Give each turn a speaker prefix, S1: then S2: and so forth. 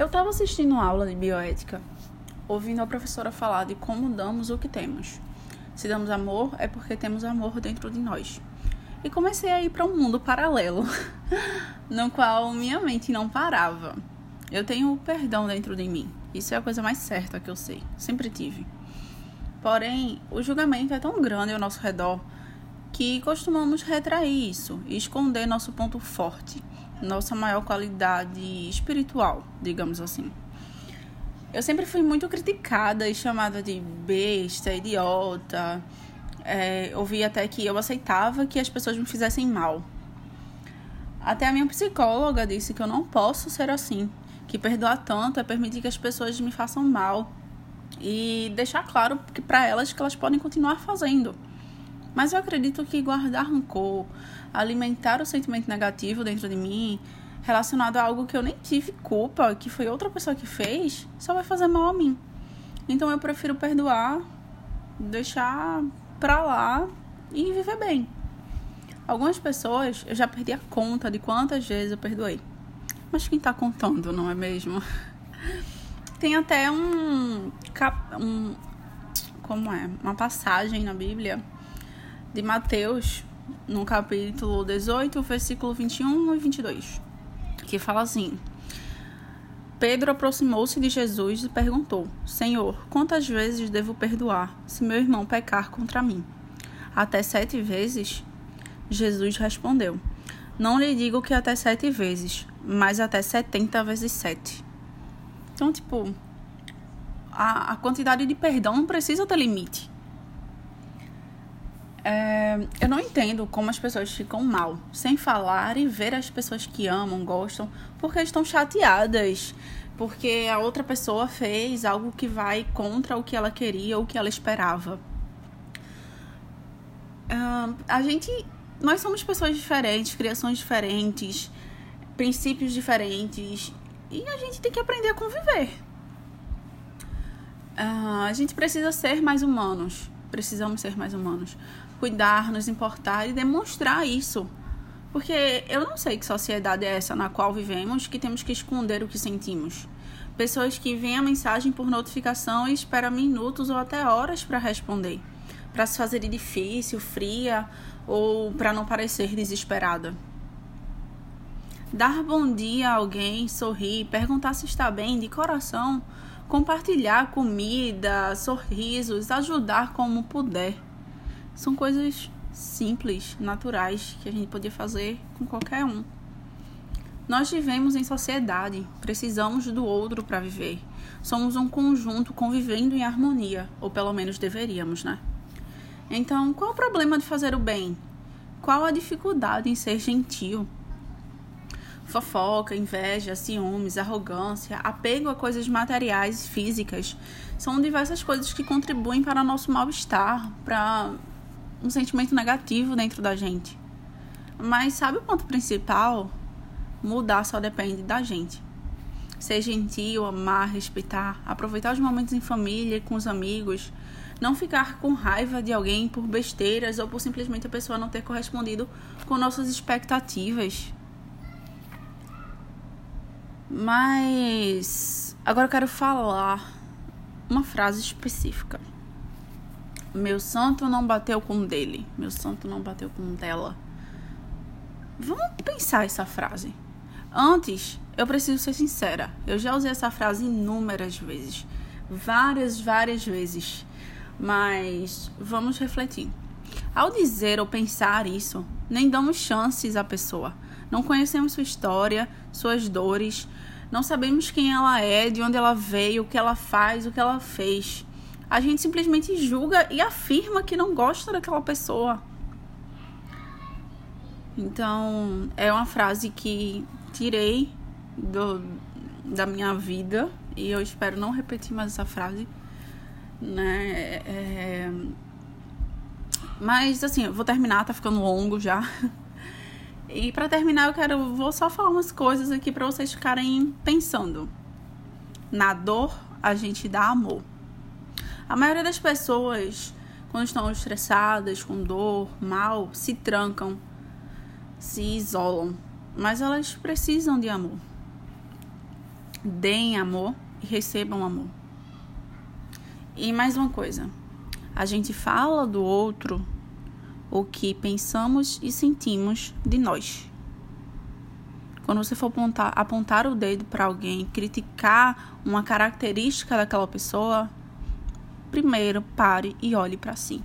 S1: Eu estava assistindo uma aula de bioética, ouvindo a professora falar de como damos o que temos. Se damos amor, é porque temos amor dentro de nós. E comecei a ir para um mundo paralelo, no qual minha mente não parava. Eu tenho o perdão dentro de mim. Isso é a coisa mais certa que eu sei. Sempre tive. Porém, o julgamento é tão grande ao nosso redor que costumamos retrair isso e esconder nosso ponto forte, nossa maior qualidade espiritual, digamos assim. Eu sempre fui muito criticada e chamada de besta, idiota. É, ouvi até que eu aceitava que as pessoas me fizessem mal. Até a minha psicóloga disse que eu não posso ser assim, que perdoar tanto é permitir que as pessoas me façam mal e deixar claro para elas que elas podem continuar fazendo. Mas eu acredito que guardar rancor, alimentar o sentimento negativo dentro de mim, relacionado a algo que eu nem tive culpa, que foi outra pessoa que fez, só vai fazer mal a mim. Então eu prefiro perdoar, deixar pra lá e viver bem. Algumas pessoas, eu já perdi a conta de quantas vezes eu perdoei. Mas quem tá contando, não é mesmo? Tem até um, um como é, uma passagem na Bíblia de Mateus, no capítulo 18, versículo 21 e 22, que fala assim: Pedro aproximou-se de Jesus e perguntou: Senhor, quantas vezes devo perdoar se meu irmão pecar contra mim? Até sete vezes? Jesus respondeu: Não lhe digo que até sete vezes, mas até setenta vezes sete. Então, tipo, a, a quantidade de perdão não precisa ter limite. É, eu não entendo como as pessoas ficam mal, sem falar e ver as pessoas que amam, gostam, porque estão chateadas, porque a outra pessoa fez algo que vai contra o que ela queria ou o que ela esperava. É, a gente, nós somos pessoas diferentes, criações diferentes, princípios diferentes, e a gente tem que aprender a conviver. Uh, a gente precisa ser mais humanos. Precisamos ser mais humanos. Cuidar, nos importar e demonstrar isso. Porque eu não sei que sociedade é essa na qual vivemos que temos que esconder o que sentimos. Pessoas que veem a mensagem por notificação e esperam minutos ou até horas para responder. Para se fazer difícil, fria ou para não parecer desesperada. Dar bom dia a alguém, sorrir, perguntar se está bem de coração, compartilhar comida, sorrisos, ajudar como puder. São coisas simples, naturais, que a gente podia fazer com qualquer um. Nós vivemos em sociedade, precisamos do outro para viver. Somos um conjunto convivendo em harmonia, ou pelo menos deveríamos, né? Então, qual o problema de fazer o bem? Qual a dificuldade em ser gentil? Fofoca, inveja, ciúmes, arrogância, apego a coisas materiais, físicas, são diversas coisas que contribuem para nosso mal-estar, para um sentimento negativo dentro da gente. Mas sabe o ponto principal? Mudar só depende da gente. Ser gentil, amar, respeitar, aproveitar os momentos em família, com os amigos, não ficar com raiva de alguém por besteiras ou por simplesmente a pessoa não ter correspondido com nossas expectativas. Mas agora eu quero falar uma frase específica. Meu santo não bateu com dele, meu santo não bateu com dela. Vamos pensar essa frase. Antes, eu preciso ser sincera. Eu já usei essa frase inúmeras vezes. Várias, várias vezes. Mas vamos refletir. Ao dizer ou pensar isso, nem damos chances à pessoa. Não conhecemos sua história, suas dores, não sabemos quem ela é, de onde ela veio, o que ela faz, o que ela fez. A gente simplesmente julga e afirma que não gosta daquela pessoa. Então, é uma frase que tirei do, da minha vida e eu espero não repetir mais essa frase, né? É... Mas assim, eu vou terminar, tá ficando longo já. E para terminar, eu quero vou só falar umas coisas aqui para vocês ficarem pensando. Na dor, a gente dá amor. A maioria das pessoas, quando estão estressadas, com dor, mal, se trancam, se isolam, mas elas precisam de amor. Deem amor e recebam amor. E mais uma coisa, a gente fala do outro o que pensamos e sentimos de nós. Quando você for apontar, apontar o dedo para alguém, criticar uma característica daquela pessoa, primeiro pare e olhe para si.